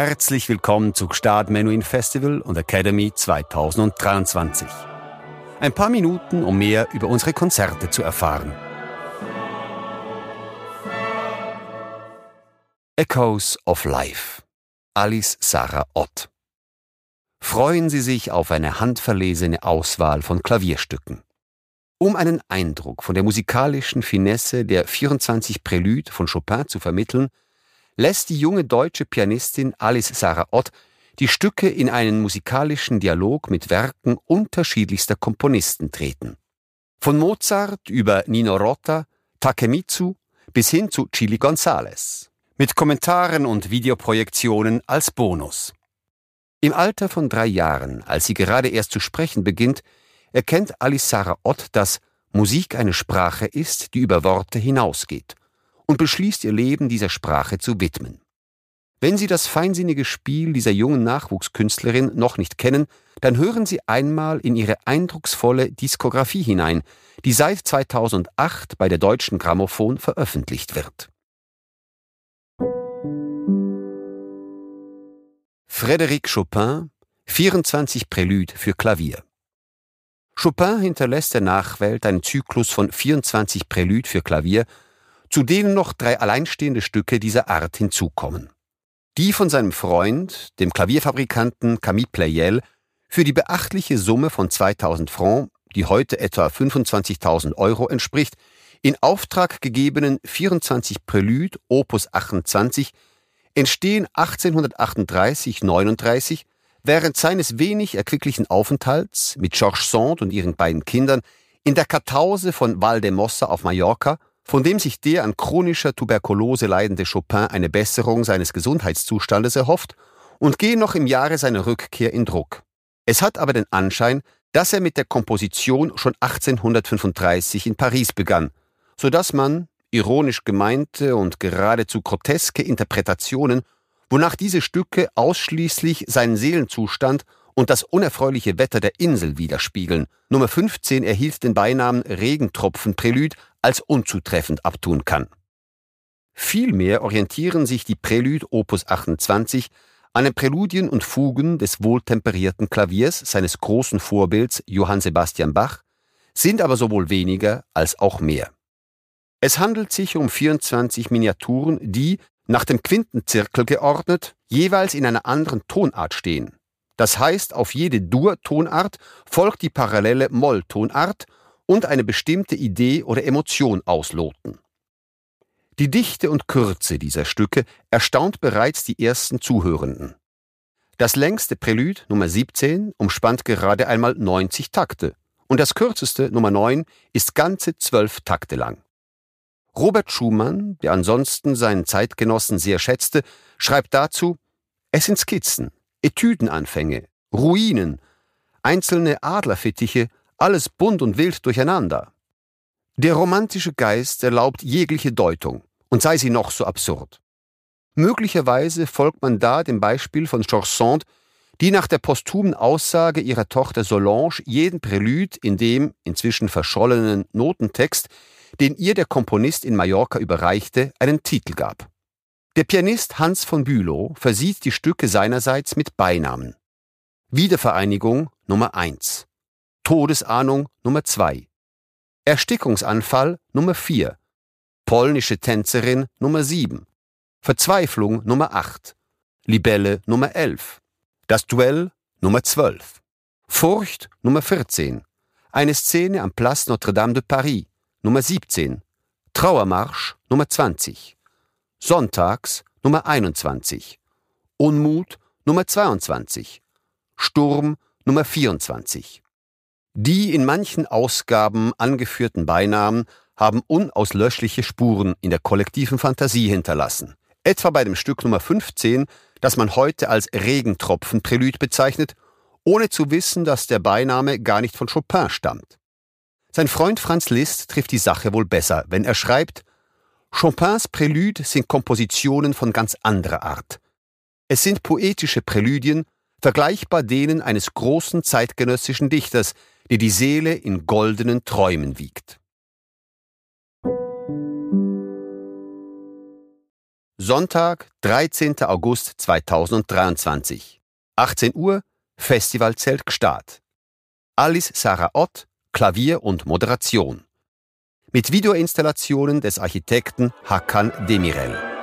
Herzlich willkommen zu Gstaad Menuhin Festival und Academy 2023. Ein paar Minuten, um mehr über unsere Konzerte zu erfahren. Echoes of Life. Alice Sarah Ott. Freuen Sie sich auf eine handverlesene Auswahl von Klavierstücken. Um einen Eindruck von der musikalischen Finesse der 24 Prälüde von Chopin zu vermitteln, lässt die junge deutsche Pianistin Alice Sarah Ott die Stücke in einen musikalischen Dialog mit Werken unterschiedlichster Komponisten treten. Von Mozart über Nino Rota, Takemitsu bis hin zu Chili González. Mit Kommentaren und Videoprojektionen als Bonus. Im Alter von drei Jahren, als sie gerade erst zu sprechen beginnt, erkennt Alice Sarah Ott, dass Musik eine Sprache ist, die über Worte hinausgeht und beschließt ihr Leben dieser Sprache zu widmen. Wenn Sie das feinsinnige Spiel dieser jungen Nachwuchskünstlerin noch nicht kennen, dann hören Sie einmal in ihre eindrucksvolle Diskografie hinein, die seit 2008 bei der Deutschen Grammophon veröffentlicht wird. Frédéric Chopin 24 Prälüde für Klavier Chopin hinterlässt der Nachwelt einen Zyklus von 24 Prälüde für Klavier, zu denen noch drei alleinstehende Stücke dieser Art hinzukommen. Die von seinem Freund, dem Klavierfabrikanten Camille Pleyel, für die beachtliche Summe von 2000 Francs, die heute etwa 25.000 Euro entspricht, in Auftrag gegebenen 24 Prälüde Opus 28 entstehen 1838-39 während seines wenig erquicklichen Aufenthalts mit Georges Sand und ihren beiden Kindern in der Kartause von Valdemossa auf Mallorca von dem sich der an chronischer Tuberkulose leidende Chopin eine Besserung seines Gesundheitszustandes erhofft und gehe noch im Jahre seiner Rückkehr in Druck. Es hat aber den Anschein, dass er mit der Komposition schon 1835 in Paris begann, so dass man, ironisch gemeinte und geradezu groteske Interpretationen, wonach diese Stücke ausschließlich seinen Seelenzustand und das unerfreuliche Wetter der Insel widerspiegeln. Nummer 15 erhielt den Beinamen Regentropfen-Prälüde als unzutreffend abtun kann. Vielmehr orientieren sich die Prälude Opus 28 an den Präludien und Fugen des wohltemperierten Klaviers seines großen Vorbilds Johann Sebastian Bach, sind aber sowohl weniger als auch mehr. Es handelt sich um 24 Miniaturen, die, nach dem Quintenzirkel geordnet, jeweils in einer anderen Tonart stehen. Das heißt, auf jede Dur-Tonart folgt die parallele Moll-Tonart und eine bestimmte Idee oder Emotion ausloten. Die Dichte und Kürze dieser Stücke erstaunt bereits die ersten Zuhörenden. Das längste Prälude Nummer 17 umspannt gerade einmal 90 Takte und das kürzeste Nummer 9 ist ganze zwölf Takte lang. Robert Schumann, der ansonsten seinen Zeitgenossen sehr schätzte, schreibt dazu, es sind Skizzen, Etüdenanfänge, Ruinen, einzelne Adlerfittiche alles bunt und wild durcheinander. Der romantische Geist erlaubt jegliche Deutung, und sei sie noch so absurd. Möglicherweise folgt man da dem Beispiel von Georges Sand, die nach der posthumen Aussage ihrer Tochter Solange jeden Prälude in dem inzwischen verschollenen Notentext, den ihr der Komponist in Mallorca überreichte, einen Titel gab. Der Pianist Hans von Bülow versieht die Stücke seinerseits mit Beinamen. Wiedervereinigung Nummer 1. Todesahnung Nummer 2, Erstickungsanfall Nummer 4, polnische Tänzerin Nummer 7, Verzweiflung Nummer 8, Libelle Nummer 11, das Duell Nummer 12, Furcht Nummer 14, eine Szene am Place Notre-Dame de Paris Nummer 17, Trauermarsch Nummer 20, Sonntags Nummer 21, Unmut Nummer 22, Sturm Nummer 24. Die in manchen Ausgaben angeführten Beinamen haben unauslöschliche Spuren in der kollektiven Fantasie hinterlassen. Etwa bei dem Stück Nummer 15, das man heute als Regentropfen-Prälüde bezeichnet, ohne zu wissen, dass der Beiname gar nicht von Chopin stammt. Sein Freund Franz Liszt trifft die Sache wohl besser, wenn er schreibt, Chopins Prälüde sind Kompositionen von ganz anderer Art. Es sind poetische Präludien, vergleichbar denen eines großen zeitgenössischen Dichters, der die Seele in goldenen Träumen wiegt. Sonntag, 13. August 2023. 18 Uhr, Festivalzelt Gstaad. Alice Sarah Ott, Klavier und Moderation. Mit Videoinstallationen des Architekten Hakan Demirel.